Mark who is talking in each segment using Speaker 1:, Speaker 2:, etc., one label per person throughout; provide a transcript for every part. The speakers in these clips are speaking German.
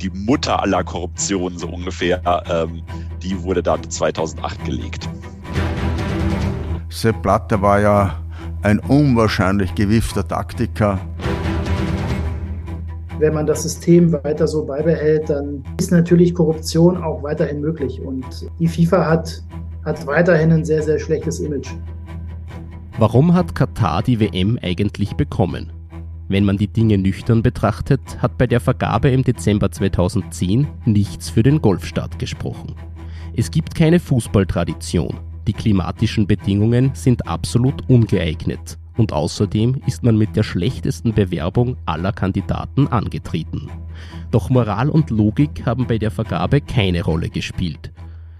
Speaker 1: die Mutter aller Korruption so ungefähr, ähm, die wurde dann 2008 gelegt.
Speaker 2: Sepp Blatter war ja ein unwahrscheinlich gewiefter Taktiker.
Speaker 3: Wenn man das System weiter so beibehält, dann ist natürlich Korruption auch weiterhin möglich. Und die FIFA hat, hat weiterhin ein sehr, sehr schlechtes Image.
Speaker 4: Warum hat Katar die WM eigentlich bekommen? Wenn man die Dinge nüchtern betrachtet, hat bei der Vergabe im Dezember 2010 nichts für den Golfstaat gesprochen. Es gibt keine Fußballtradition. Die klimatischen Bedingungen sind absolut ungeeignet. Und außerdem ist man mit der schlechtesten Bewerbung aller Kandidaten angetreten. Doch Moral und Logik haben bei der Vergabe keine Rolle gespielt.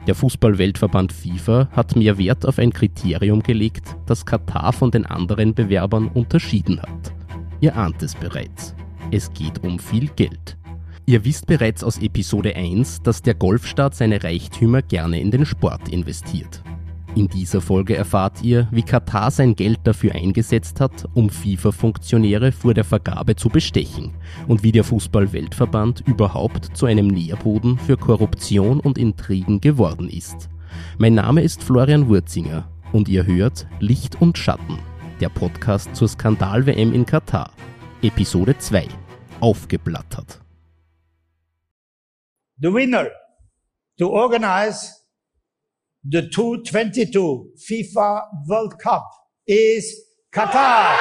Speaker 4: Der Fußballweltverband FIFA hat mehr Wert auf ein Kriterium gelegt, das Katar von den anderen Bewerbern unterschieden hat. Ihr ahnt es bereits. Es geht um viel Geld. Ihr wisst bereits aus Episode 1, dass der Golfstaat seine Reichtümer gerne in den Sport investiert. In dieser Folge erfahrt ihr, wie Katar sein Geld dafür eingesetzt hat, um FIFA-Funktionäre vor der Vergabe zu bestechen und wie der Fußball-Weltverband überhaupt zu einem Nährboden für Korruption und Intrigen geworden ist. Mein Name ist Florian Wurzinger und ihr hört Licht und Schatten, der Podcast zur Skandal-WM in Katar. Episode 2. Aufgeblattert.
Speaker 5: The winner to organize the 2022 FIFA World Cup is Qatar.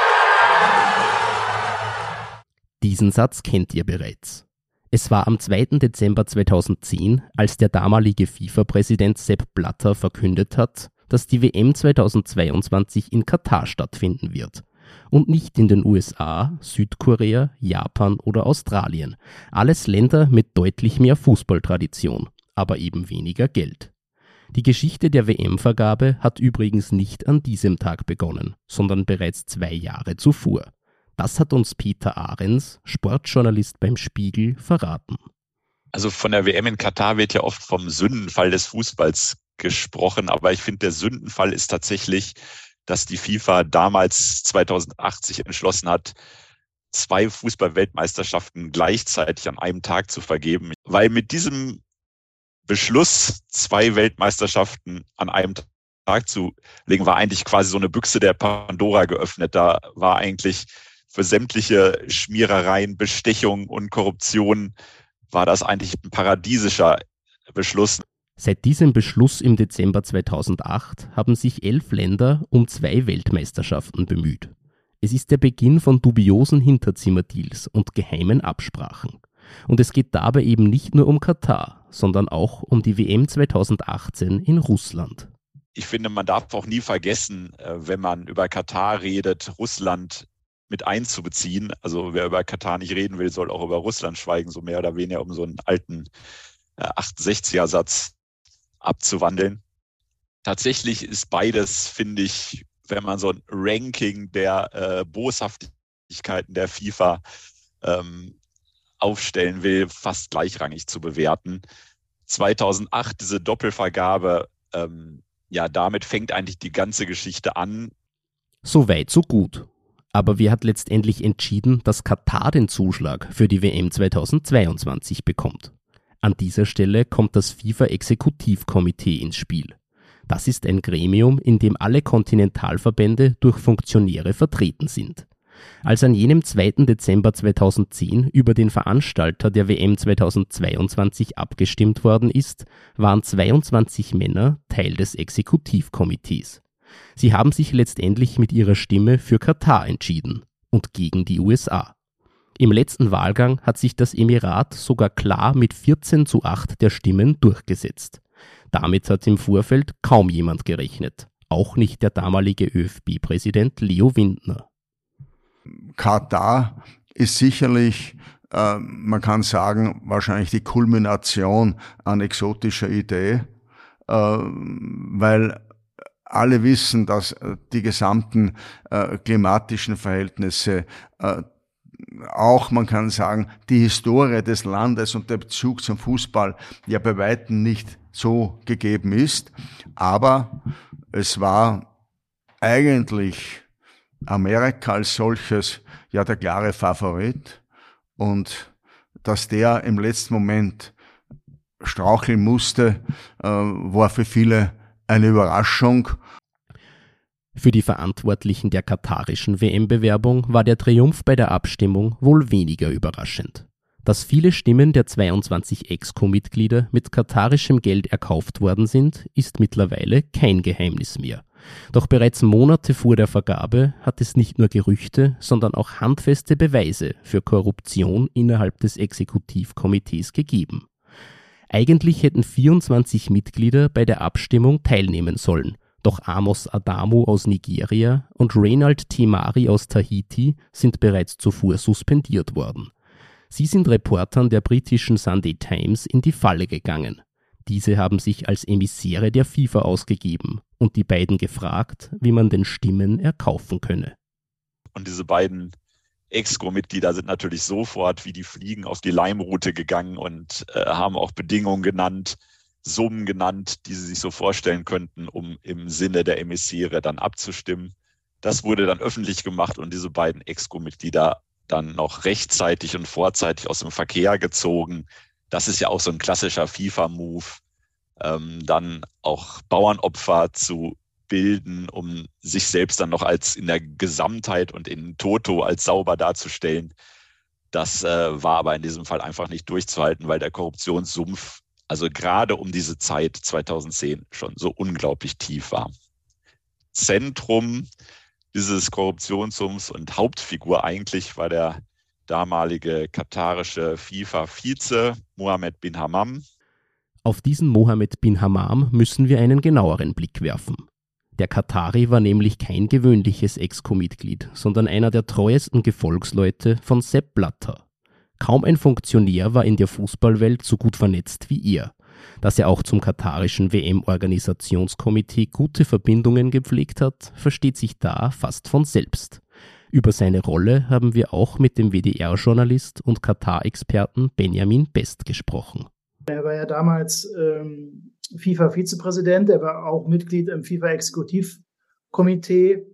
Speaker 4: Diesen Satz kennt ihr bereits. Es war am 2. Dezember 2010, als der damalige FIFA-Präsident Sepp Blatter verkündet hat, dass die WM 2022 in Katar stattfinden wird und nicht in den USA, Südkorea, Japan oder Australien. Alles Länder mit deutlich mehr Fußballtradition, aber eben weniger Geld. Die Geschichte der WM-Vergabe hat übrigens nicht an diesem Tag begonnen, sondern bereits zwei Jahre zuvor. Das hat uns Peter Ahrens, Sportjournalist beim Spiegel, verraten.
Speaker 1: Also von der WM in Katar wird ja oft vom Sündenfall des Fußballs gesprochen, aber ich finde, der Sündenfall ist tatsächlich, dass die FIFA damals 2080 entschlossen hat, zwei Fußball-Weltmeisterschaften gleichzeitig an einem Tag zu vergeben, weil mit diesem Beschluss, zwei Weltmeisterschaften an einem Tag zu legen, war eigentlich quasi so eine Büchse der Pandora geöffnet. Da war eigentlich für sämtliche Schmierereien, Bestechung und Korruption war das eigentlich ein paradiesischer Beschluss.
Speaker 4: Seit diesem Beschluss im Dezember 2008 haben sich elf Länder um zwei Weltmeisterschaften bemüht. Es ist der Beginn von dubiosen Hinterzimmerdeals und geheimen Absprachen. Und es geht dabei eben nicht nur um Katar, sondern auch um die WM 2018 in Russland.
Speaker 1: Ich finde, man darf auch nie vergessen, äh, wenn man über Katar redet, Russland mit einzubeziehen. Also wer über Katar nicht reden will, soll auch über Russland schweigen, so mehr oder weniger, um so einen alten 68er-Satz äh, abzuwandeln. Tatsächlich ist beides, finde ich, wenn man so ein Ranking der äh, Boshaftigkeiten der FIFA ähm, aufstellen will, fast gleichrangig zu bewerten. 2008 diese Doppelvergabe, ähm, ja, damit fängt eigentlich die ganze Geschichte an.
Speaker 4: So weit, so gut. Aber wer hat letztendlich entschieden, dass Katar den Zuschlag für die WM 2022 bekommt? An dieser Stelle kommt das FIFA-Exekutivkomitee ins Spiel. Das ist ein Gremium, in dem alle Kontinentalverbände durch Funktionäre vertreten sind. Als an jenem 2. Dezember 2010 über den Veranstalter der WM 2022 abgestimmt worden ist, waren 22 Männer Teil des Exekutivkomitees. Sie haben sich letztendlich mit ihrer Stimme für Katar entschieden und gegen die USA. Im letzten Wahlgang hat sich das Emirat sogar klar mit 14 zu 8 der Stimmen durchgesetzt. Damit hat im Vorfeld kaum jemand gerechnet, auch nicht der damalige ÖFB-Präsident Leo Windner.
Speaker 2: Katar ist sicherlich, äh, man kann sagen, wahrscheinlich die Kulmination an exotischer Idee, äh, weil alle wissen, dass die gesamten äh, klimatischen Verhältnisse äh, auch, man kann sagen, die Historie des Landes und der Bezug zum Fußball ja bei weitem nicht so gegeben ist. Aber es war eigentlich Amerika als solches ja der klare Favorit und dass der im letzten Moment straucheln musste, äh, war für viele eine Überraschung.
Speaker 4: Für die Verantwortlichen der katarischen WM-Bewerbung war der Triumph bei der Abstimmung wohl weniger überraschend. Dass viele Stimmen der 22 Exco-Mitglieder mit katarischem Geld erkauft worden sind, ist mittlerweile kein Geheimnis mehr. Doch bereits Monate vor der Vergabe hat es nicht nur Gerüchte, sondern auch handfeste Beweise für Korruption innerhalb des Exekutivkomitees gegeben. Eigentlich hätten 24 Mitglieder bei der Abstimmung teilnehmen sollen, doch Amos Adamu aus Nigeria und Reynald Timari aus Tahiti sind bereits zuvor suspendiert worden. Sie sind Reportern der britischen Sunday Times in die Falle gegangen. Diese haben sich als Emissäre der FIFA ausgegeben und die beiden gefragt, wie man den Stimmen erkaufen könne.
Speaker 1: Und diese beiden Exco-Mitglieder sind natürlich sofort wie die Fliegen auf die Leimroute gegangen und äh, haben auch Bedingungen genannt, Summen genannt, die sie sich so vorstellen könnten, um im Sinne der Emissäre dann abzustimmen. Das wurde dann öffentlich gemacht und diese beiden Exco-Mitglieder dann noch rechtzeitig und vorzeitig aus dem Verkehr gezogen. Das ist ja auch so ein klassischer FIFA-Move, ähm, dann auch Bauernopfer zu bilden, um sich selbst dann noch als in der Gesamtheit und in Toto als sauber darzustellen. Das äh, war aber in diesem Fall einfach nicht durchzuhalten, weil der Korruptionssumpf, also gerade um diese Zeit 2010 schon so unglaublich tief war. Zentrum dieses Korruptionssumpfs und Hauptfigur eigentlich war der damalige katarische FIFA-Vize Mohammed bin Hammam.
Speaker 4: Auf diesen Mohammed bin Hammam müssen wir einen genaueren Blick werfen. Der Katari war nämlich kein gewöhnliches Exco-Mitglied, sondern einer der treuesten Gefolgsleute von Sepp Blatter. Kaum ein Funktionär war in der Fußballwelt so gut vernetzt wie er. Dass er auch zum katarischen WM-Organisationskomitee gute Verbindungen gepflegt hat, versteht sich da fast von selbst. Über seine Rolle haben wir auch mit dem WDR-Journalist und Katar-Experten Benjamin Best gesprochen.
Speaker 3: Er war ja damals ähm, FIFA-Vizepräsident, er war auch Mitglied im FIFA-Exekutivkomitee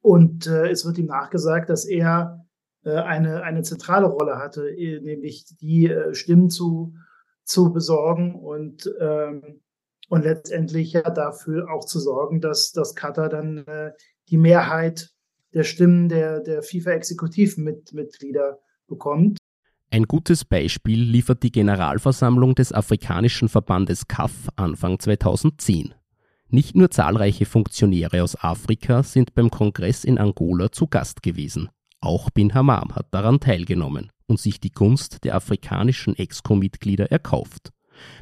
Speaker 3: und äh, es wird ihm nachgesagt, dass er eine, eine zentrale Rolle hatte, äh, nämlich die äh, Stimmen zu, zu besorgen und, ähm, und letztendlich ja dafür auch zu sorgen, dass, dass Katar dann äh, die Mehrheit der Stimmen der, der FIFA-Exekutivmitglieder bekommt.
Speaker 4: Ein gutes Beispiel liefert die Generalversammlung des afrikanischen Verbandes CAF Anfang 2010. Nicht nur zahlreiche Funktionäre aus Afrika sind beim Kongress in Angola zu Gast gewesen. Auch Bin Hammam hat daran teilgenommen und sich die Gunst der afrikanischen Exco-Mitglieder erkauft.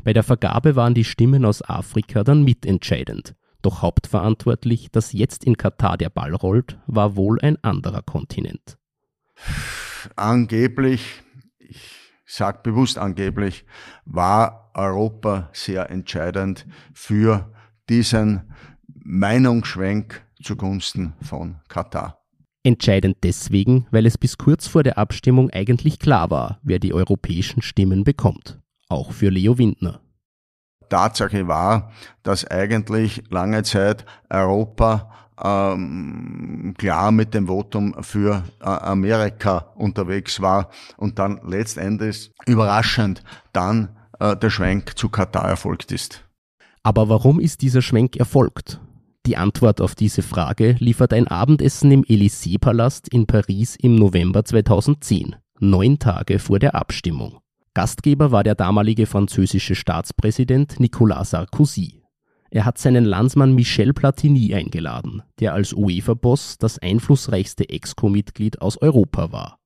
Speaker 4: Bei der Vergabe waren die Stimmen aus Afrika dann mitentscheidend. Doch hauptverantwortlich, dass jetzt in Katar der Ball rollt, war wohl ein anderer Kontinent.
Speaker 2: Angeblich ich sage bewusst angeblich, war Europa sehr entscheidend für diesen Meinungsschwenk zugunsten von Katar.
Speaker 4: Entscheidend deswegen, weil es bis kurz vor der Abstimmung eigentlich klar war, wer die europäischen Stimmen bekommt. Auch für Leo Windner.
Speaker 2: Tatsache war, dass eigentlich lange Zeit Europa ähm, klar mit dem Votum für äh, Amerika unterwegs war und dann letztendlich überraschend dann äh, der Schwenk zu Katar erfolgt ist.
Speaker 4: Aber warum ist dieser Schwenk erfolgt? Die Antwort auf diese Frage liefert ein Abendessen im Élysée-Palast in Paris im November 2010, neun Tage vor der Abstimmung. Gastgeber war der damalige französische Staatspräsident Nicolas Sarkozy. Er hat seinen Landsmann Michel Platini eingeladen, der als UEFA-Boss das einflussreichste Exco-Mitglied aus Europa war.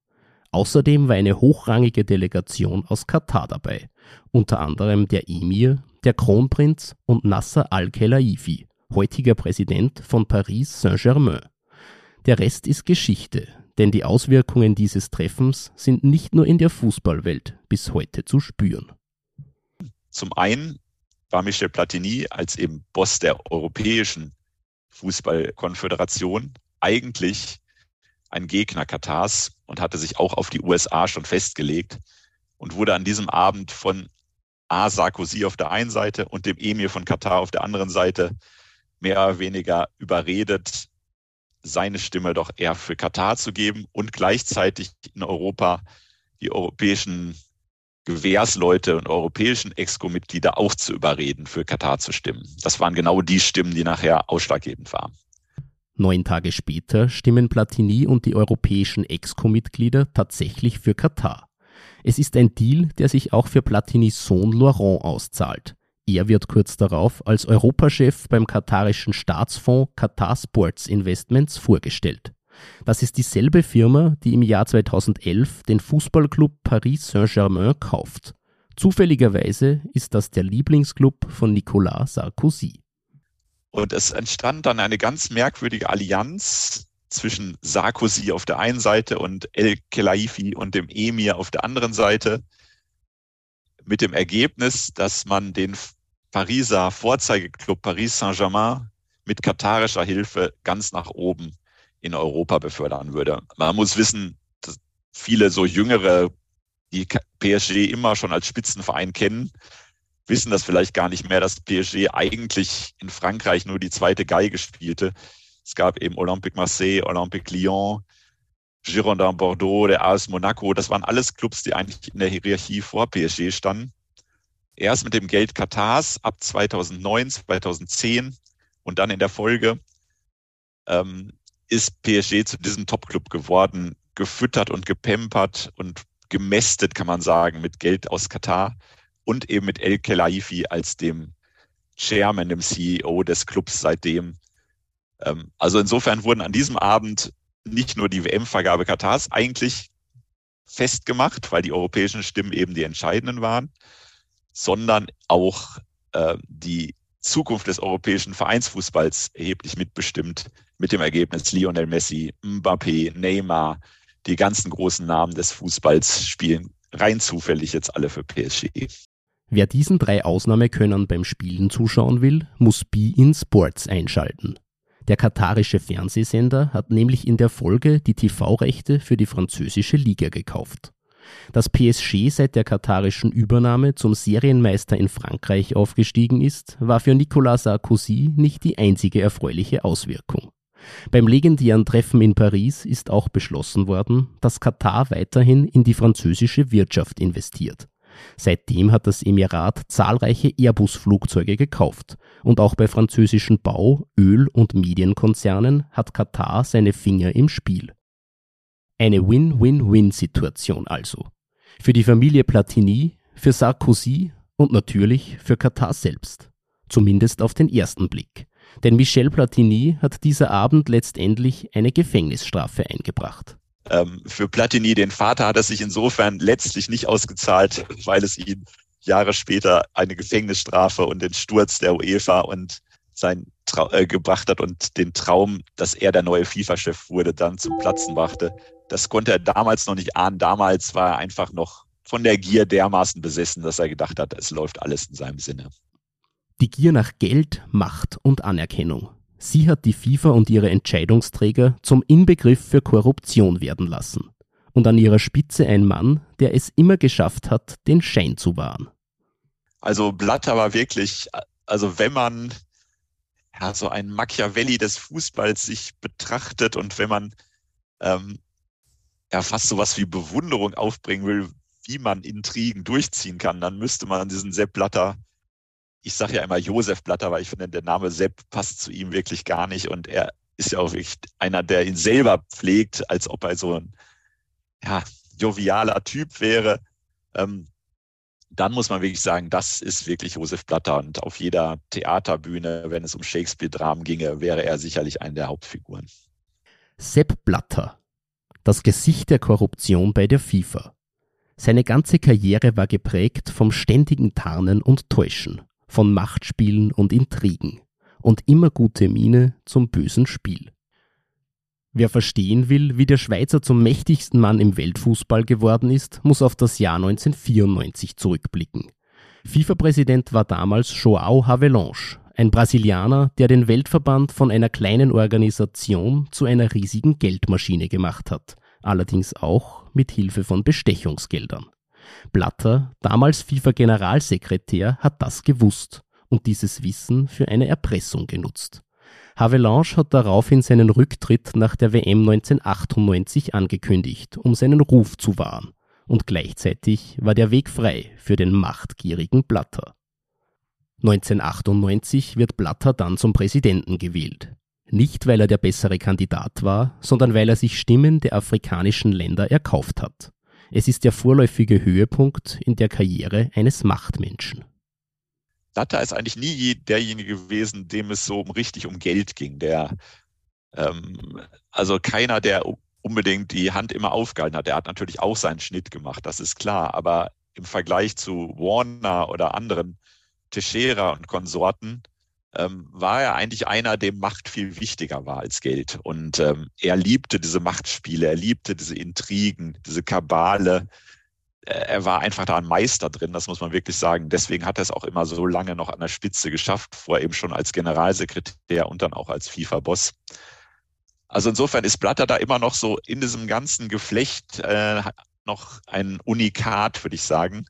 Speaker 4: Außerdem war eine hochrangige Delegation aus Katar dabei, unter anderem der Emir, der Kronprinz und Nasser al-Khelaifi, heutiger Präsident von Paris Saint-Germain. Der Rest ist Geschichte, denn die Auswirkungen dieses Treffens sind nicht nur in der Fußballwelt bis heute zu spüren.
Speaker 1: Zum einen war Michel Platini als eben Boss der Europäischen Fußballkonföderation eigentlich ein Gegner Katars und hatte sich auch auf die USA schon festgelegt und wurde an diesem Abend von A. Sarkozy auf der einen Seite und dem Emir von Katar auf der anderen Seite mehr oder weniger überredet, seine Stimme doch eher für Katar zu geben und gleichzeitig in Europa die europäischen Gewährsleute und europäischen Exco-Mitglieder auch zu überreden, für Katar zu stimmen. Das waren genau die Stimmen, die nachher ausschlaggebend waren.
Speaker 4: Neun Tage später stimmen Platini und die europäischen Exco-Mitglieder tatsächlich für Katar. Es ist ein Deal, der sich auch für Platinis Sohn Laurent auszahlt. Er wird kurz darauf als Europachef beim katarischen Staatsfonds Qatar Sports Investments vorgestellt. Das ist dieselbe Firma, die im Jahr 2011 den Fußballclub Paris Saint-Germain kauft. Zufälligerweise ist das der Lieblingsclub von Nicolas Sarkozy.
Speaker 1: Und es entstand dann eine ganz merkwürdige Allianz zwischen Sarkozy auf der einen Seite und El Khelaifi und dem Emir auf der anderen Seite mit dem Ergebnis, dass man den Pariser Vorzeigeklub Paris Saint-Germain mit katarischer Hilfe ganz nach oben in Europa befördern würde. Man muss wissen, dass viele so jüngere, die PSG immer schon als Spitzenverein kennen, wissen das vielleicht gar nicht mehr, dass PSG eigentlich in Frankreich nur die zweite Geige spielte. Es gab eben Olympique Marseille, Olympique Lyon, Girondin Bordeaux, der AS Monaco. Das waren alles Clubs, die eigentlich in der Hierarchie vor PSG standen. Erst mit dem Geld Katars ab 2009, 2010 und dann in der Folge ähm, ist PSG zu diesem Top-Club geworden, gefüttert und gepempert und gemästet, kann man sagen, mit Geld aus Katar und eben mit El Khelaifi als dem Chairman, dem CEO des Clubs seitdem. Ähm, also insofern wurden an diesem Abend nicht nur die WM-Vergabe Katars eigentlich festgemacht, weil die europäischen Stimmen eben die entscheidenden waren, sondern auch äh, die Zukunft des europäischen Vereinsfußballs erheblich mitbestimmt mit dem Ergebnis Lionel Messi, Mbappé, Neymar, die ganzen großen Namen des Fußballs spielen rein zufällig jetzt alle für PSG.
Speaker 4: Wer diesen drei Ausnahmekönnern beim Spielen zuschauen will, muss Be in Sports einschalten. Der katarische Fernsehsender hat nämlich in der Folge die TV-Rechte für die französische Liga gekauft. Dass PSG seit der katarischen Übernahme zum Serienmeister in Frankreich aufgestiegen ist, war für Nicolas Sarkozy nicht die einzige erfreuliche Auswirkung. Beim legendären Treffen in Paris ist auch beschlossen worden, dass Katar weiterhin in die französische Wirtschaft investiert. Seitdem hat das Emirat zahlreiche Airbus-Flugzeuge gekauft und auch bei französischen Bau-, Öl- und Medienkonzernen hat Katar seine Finger im Spiel. Eine Win-Win-Win-Situation also. Für die Familie Platini, für Sarkozy und natürlich für Katar selbst. Zumindest auf den ersten Blick. Denn Michel Platini hat dieser Abend letztendlich eine Gefängnisstrafe eingebracht.
Speaker 1: Ähm, für Platini, den Vater, hat es sich insofern letztlich nicht ausgezahlt, weil es ihn Jahre später eine Gefängnisstrafe und den Sturz der UEFA und sein Trau äh, gebracht hat und den Traum, dass er der neue FIFA-Chef wurde, dann zum Platzen brachte. Das konnte er damals noch nicht ahnen. Damals war er einfach noch von der Gier dermaßen besessen, dass er gedacht hat, es läuft alles in seinem Sinne.
Speaker 4: Die Gier nach Geld, Macht und Anerkennung. Sie hat die FIFA und ihre Entscheidungsträger zum Inbegriff für Korruption werden lassen. Und an ihrer Spitze ein Mann, der es immer geschafft hat, den Schein zu wahren.
Speaker 1: Also Blatter war wirklich, also wenn man ja, so ein Machiavelli des Fußballs sich betrachtet und wenn man ähm, ja fast sowas wie Bewunderung aufbringen will, wie man Intrigen durchziehen kann, dann müsste man diesen Sepp Blatter, ich sage ja immer Josef Blatter, weil ich finde, der Name Sepp passt zu ihm wirklich gar nicht und er ist ja auch wirklich einer, der ihn selber pflegt, als ob er so ein ja, jovialer Typ wäre. Ähm, dann muss man wirklich sagen, das ist wirklich Josef Blatter. Und auf jeder Theaterbühne, wenn es um Shakespeare-Dramen ginge, wäre er sicherlich eine der Hauptfiguren.
Speaker 4: Sepp Blatter, das Gesicht der Korruption bei der FIFA. Seine ganze Karriere war geprägt vom ständigen Tarnen und Täuschen, von Machtspielen und Intrigen und immer gute Miene zum bösen Spiel. Wer verstehen will, wie der Schweizer zum mächtigsten Mann im Weltfußball geworden ist, muss auf das Jahr 1994 zurückblicken. FIFA-Präsident war damals Joao Havelange, ein Brasilianer, der den Weltverband von einer kleinen Organisation zu einer riesigen Geldmaschine gemacht hat, allerdings auch mit Hilfe von Bestechungsgeldern. Blatter, damals FIFA-Generalsekretär, hat das gewusst und dieses Wissen für eine Erpressung genutzt. Havelange hat daraufhin seinen Rücktritt nach der WM 1998 angekündigt, um seinen Ruf zu wahren. und gleichzeitig war der Weg frei für den machtgierigen Blatter. 1998 wird Blatter dann zum Präsidenten gewählt. Nicht, weil er der bessere Kandidat war, sondern weil er sich Stimmen der afrikanischen Länder erkauft hat. Es ist der vorläufige Höhepunkt in der Karriere eines Machtmenschen.
Speaker 1: Blatter ist eigentlich nie derjenige gewesen, dem es so richtig um Geld ging. Der, ähm, also keiner, der unbedingt die Hand immer aufgehalten hat. Er hat natürlich auch seinen Schnitt gemacht, das ist klar. Aber im Vergleich zu Warner oder anderen, Teixeira und Konsorten, ähm, war er eigentlich einer, dem Macht viel wichtiger war als Geld. Und ähm, er liebte diese Machtspiele, er liebte diese Intrigen, diese Kabale. Äh, er war einfach da ein Meister drin, das muss man wirklich sagen. Deswegen hat er es auch immer so lange noch an der Spitze geschafft, vorher eben schon als Generalsekretär und dann auch als FIFA-Boss. Also insofern ist Blatter da immer noch so in diesem ganzen Geflecht äh, noch ein Unikat, würde ich sagen.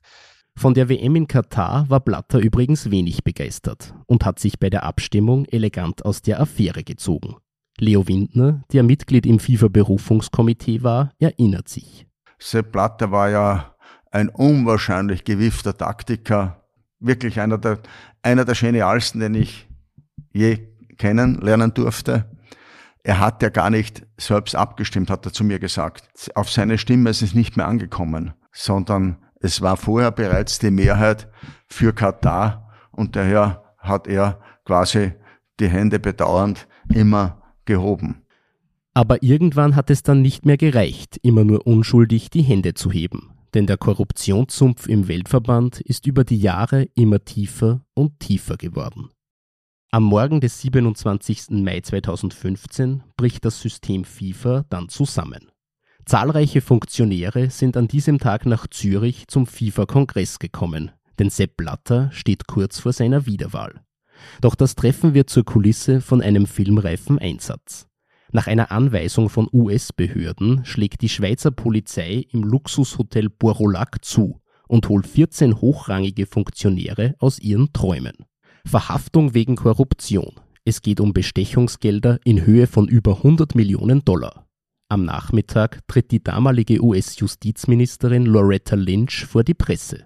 Speaker 4: Von der WM in Katar war Blatter übrigens wenig begeistert und hat sich bei der Abstimmung elegant aus der Affäre gezogen. Leo Windner, der Mitglied im FIFA-Berufungskomitee war, erinnert sich.
Speaker 2: Sepp Blatter war ja ein unwahrscheinlich gewiefter Taktiker, wirklich einer der, einer der genialsten, den ich je kennenlernen durfte. Er hat ja gar nicht selbst abgestimmt, hat er zu mir gesagt. Auf seine Stimme ist es nicht mehr angekommen, sondern es war vorher bereits die Mehrheit für Katar und daher hat er quasi die Hände bedauernd immer gehoben.
Speaker 4: Aber irgendwann hat es dann nicht mehr gereicht, immer nur unschuldig die Hände zu heben. Denn der Korruptionssumpf im Weltverband ist über die Jahre immer tiefer und tiefer geworden. Am Morgen des 27. Mai 2015 bricht das System FIFA dann zusammen. Zahlreiche Funktionäre sind an diesem Tag nach Zürich zum FIFA-Kongress gekommen, denn Sepp Blatter steht kurz vor seiner Wiederwahl. Doch das Treffen wird zur Kulisse von einem filmreifen Einsatz. Nach einer Anweisung von US-Behörden schlägt die Schweizer Polizei im Luxushotel Borolac zu und holt 14 hochrangige Funktionäre aus ihren Träumen. Verhaftung wegen Korruption. Es geht um Bestechungsgelder in Höhe von über 100 Millionen Dollar. Am Nachmittag tritt die damalige US-Justizministerin Loretta Lynch vor die Presse.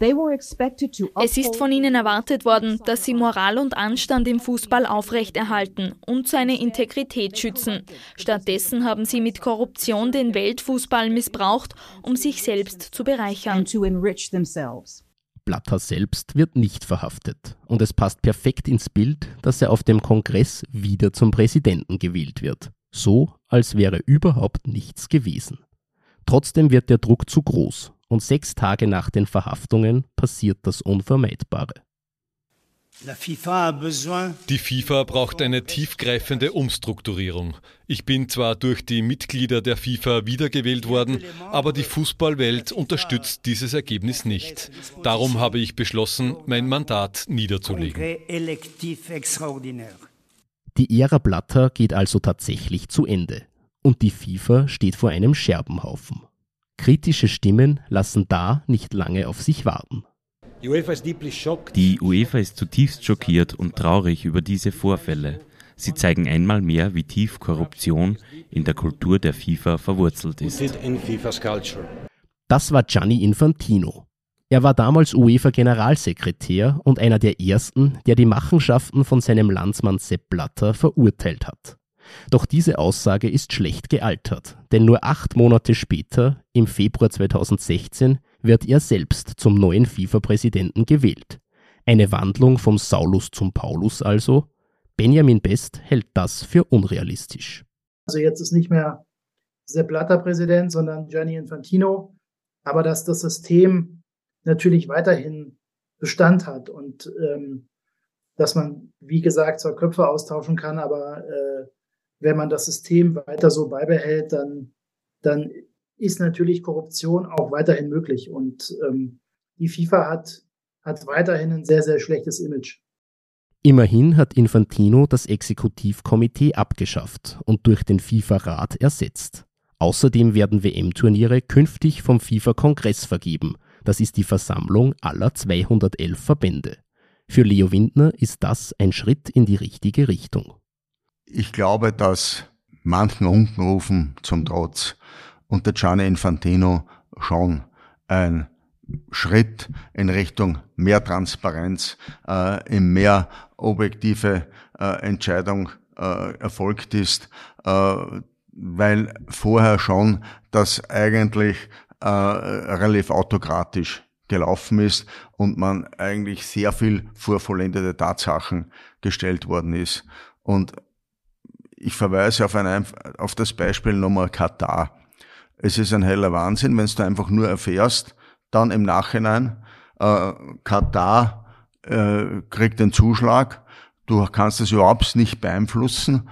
Speaker 6: Es ist von ihnen erwartet worden, dass sie Moral und Anstand im Fußball aufrechterhalten und seine Integrität schützen. Stattdessen haben sie mit Korruption den Weltfußball missbraucht, um sich selbst zu bereichern.
Speaker 4: Blatter selbst wird nicht verhaftet und es passt perfekt ins Bild, dass er auf dem Kongress wieder zum Präsidenten gewählt wird so als wäre überhaupt nichts gewesen. Trotzdem wird der Druck zu groß und sechs Tage nach den Verhaftungen passiert das Unvermeidbare.
Speaker 7: Die FIFA braucht eine tiefgreifende Umstrukturierung. Ich bin zwar durch die Mitglieder der FIFA wiedergewählt worden, aber die Fußballwelt unterstützt dieses Ergebnis nicht. Darum habe ich beschlossen, mein Mandat niederzulegen.
Speaker 4: Die Ära Blatter geht also tatsächlich zu Ende und die FIFA steht vor einem Scherbenhaufen. Kritische Stimmen lassen da nicht lange auf sich warten.
Speaker 8: Die UEFA ist zutiefst schockiert und traurig über diese Vorfälle. Sie zeigen einmal mehr, wie tief Korruption in der Kultur der FIFA verwurzelt ist.
Speaker 4: Das war Gianni Infantino, er war damals UEFA-Generalsekretär und einer der ersten, der die Machenschaften von seinem Landsmann Sepp Blatter verurteilt hat. Doch diese Aussage ist schlecht gealtert, denn nur acht Monate später, im Februar 2016, wird er selbst zum neuen FIFA-Präsidenten gewählt. Eine Wandlung vom Saulus zum Paulus also. Benjamin Best hält das für unrealistisch.
Speaker 3: Also jetzt ist nicht mehr Sepp Blatter Präsident, sondern Gianni Infantino. Aber dass das System natürlich weiterhin Bestand hat und ähm, dass man, wie gesagt, zwar Köpfe austauschen kann, aber äh, wenn man das System weiter so beibehält, dann, dann ist natürlich Korruption auch weiterhin möglich. Und ähm, die FIFA hat, hat weiterhin ein sehr, sehr schlechtes Image.
Speaker 4: Immerhin hat Infantino das Exekutivkomitee abgeschafft und durch den FIFA-Rat ersetzt. Außerdem werden WM-Turniere künftig vom FIFA-Kongress vergeben das ist die Versammlung aller 211 Verbände. Für Leo Windner ist das ein Schritt in die richtige Richtung.
Speaker 2: Ich glaube, dass manchen Unkenrufen zum Trotz unter Gianni Infantino schon ein Schritt in Richtung mehr Transparenz, äh, in mehr objektive äh, Entscheidung äh, erfolgt ist, äh, weil vorher schon das eigentlich äh, relativ autokratisch gelaufen ist und man eigentlich sehr viel vor vollendete Tatsachen gestellt worden ist. Und ich verweise auf, ein, auf das Beispiel Nummer Katar. Es ist ein heller Wahnsinn, wenn du einfach nur erfährst, dann im Nachhinein, äh, Katar äh, kriegt den Zuschlag, du kannst es überhaupt nicht beeinflussen.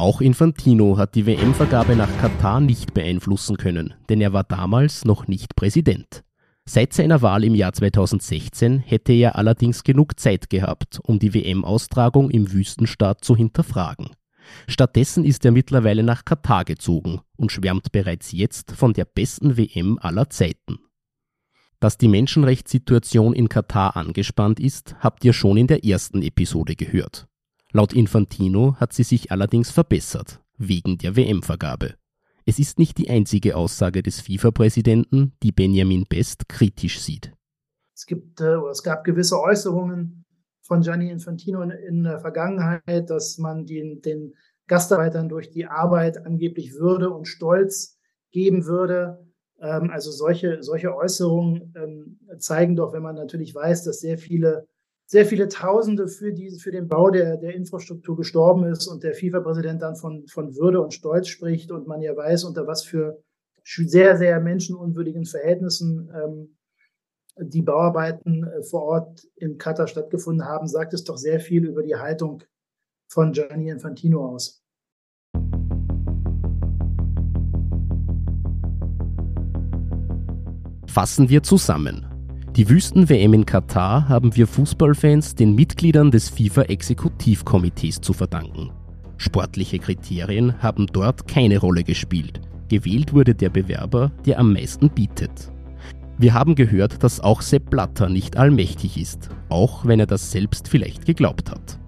Speaker 4: Auch Infantino hat die WM-Vergabe nach Katar nicht beeinflussen können, denn er war damals noch nicht Präsident. Seit seiner Wahl im Jahr 2016 hätte er allerdings genug Zeit gehabt, um die WM-Austragung im Wüstenstaat zu hinterfragen. Stattdessen ist er mittlerweile nach Katar gezogen und schwärmt bereits jetzt von der besten WM aller Zeiten. Dass die Menschenrechtssituation in Katar angespannt ist, habt ihr schon in der ersten Episode gehört. Laut Infantino hat sie sich allerdings verbessert, wegen der WM-Vergabe. Es ist nicht die einzige Aussage des FIFA-Präsidenten, die Benjamin Best kritisch sieht.
Speaker 3: Es gibt äh, es gab gewisse Äußerungen von Gianni Infantino in, der Vergangenheit, dass man den, den Gastarbeitern durch die Arbeit angeblich Würde und Stolz geben würde. Ähm, also solche, solche Äußerungen ähm, zeigen doch, wenn man natürlich weiß, dass sehr viele, sehr viele Tausende für, die, für den Bau der, der Infrastruktur gestorben ist und der FIFA-Präsident dann von, von Würde und Stolz spricht und man ja weiß, unter was für sehr, sehr menschenunwürdigen Verhältnissen ähm, die Bauarbeiten äh, vor Ort in Katar stattgefunden haben, sagt es doch sehr viel über die Haltung von Gianni Infantino aus.
Speaker 4: Fassen wir zusammen. Die Wüsten-WM in Katar haben wir Fußballfans den Mitgliedern des FIFA-Exekutivkomitees zu verdanken. Sportliche Kriterien haben dort keine Rolle gespielt. Gewählt wurde der Bewerber, der am meisten bietet. Wir haben gehört, dass auch Sepp Blatter nicht allmächtig ist, auch wenn er das selbst vielleicht geglaubt hat.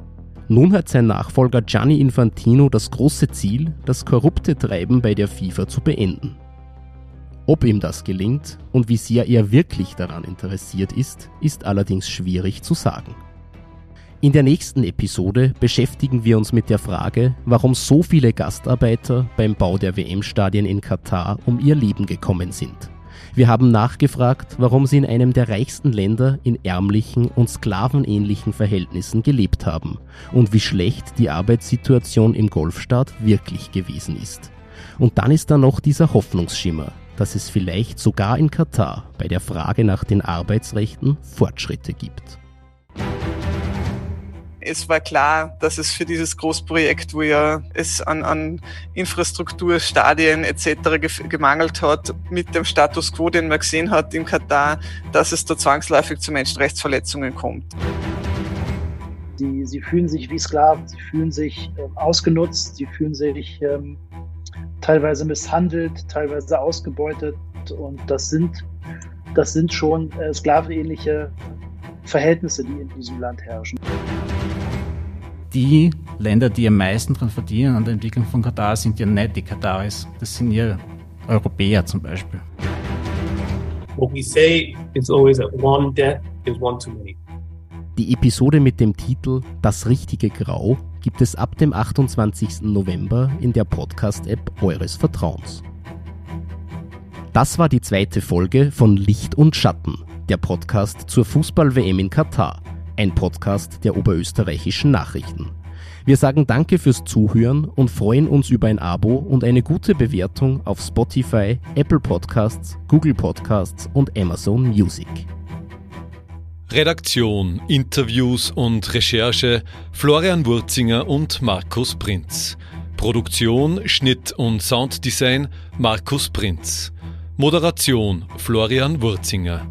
Speaker 4: Nun hat sein Nachfolger Gianni Infantino das große Ziel, das korrupte Treiben bei der FIFA zu beenden. Ob ihm das gelingt und wie sehr er wirklich daran interessiert ist, ist allerdings schwierig zu sagen. In der nächsten Episode beschäftigen wir uns mit der Frage, warum so viele Gastarbeiter beim Bau der WM-Stadien in Katar um ihr Leben gekommen sind. Wir haben nachgefragt, warum sie in einem der reichsten Länder in ärmlichen und sklavenähnlichen Verhältnissen gelebt haben und wie schlecht die Arbeitssituation im Golfstaat wirklich gewesen ist. Und dann ist da noch dieser Hoffnungsschimmer, dass es vielleicht sogar in Katar bei der Frage nach den Arbeitsrechten Fortschritte gibt.
Speaker 9: Es war klar, dass es für dieses Großprojekt, wo ja es an, an Infrastruktur, Stadien etc. gemangelt hat, mit dem Status quo, den man gesehen hat in Katar, dass es da zwangsläufig zu Menschenrechtsverletzungen kommt.
Speaker 3: Sie, sie fühlen sich wie Sklaven, sie fühlen sich äh, ausgenutzt, sie fühlen sich ähm, teilweise misshandelt, teilweise ausgebeutet und das sind, das sind schon äh, sklavenähnliche Verhältnisse, die in diesem Land herrschen.
Speaker 10: Die Länder, die am meisten daran verdienen an der Entwicklung von Katar, sind ja nicht die Kataris, das sind ja Europäer zum Beispiel.
Speaker 11: What we say is always that one death is one too many.
Speaker 4: Die Episode mit dem Titel Das richtige Grau gibt es ab dem 28. November in der Podcast-App eures Vertrauens. Das war die zweite Folge von Licht und Schatten, der Podcast zur Fußball-WM in Katar, ein Podcast der oberösterreichischen Nachrichten. Wir sagen Danke fürs Zuhören und freuen uns über ein Abo und eine gute Bewertung auf Spotify, Apple Podcasts, Google Podcasts und Amazon Music.
Speaker 7: Redaktion, Interviews und Recherche Florian Wurzinger und Markus Prinz. Produktion, Schnitt und Sounddesign Markus Prinz. Moderation Florian Wurzinger.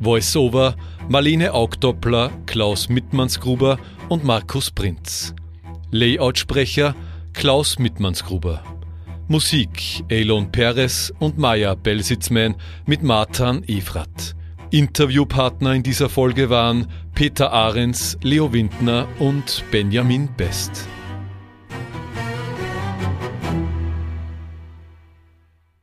Speaker 7: Voiceover Marlene Augdoppler, Klaus Mittmannsgruber und Markus Prinz. Layoutsprecher Klaus Mittmannsgruber. Musik Elon Perez und Maya Belsitzman mit Martin Efrat. Interviewpartner in dieser Folge waren Peter Ahrens, Leo Windner und Benjamin Best.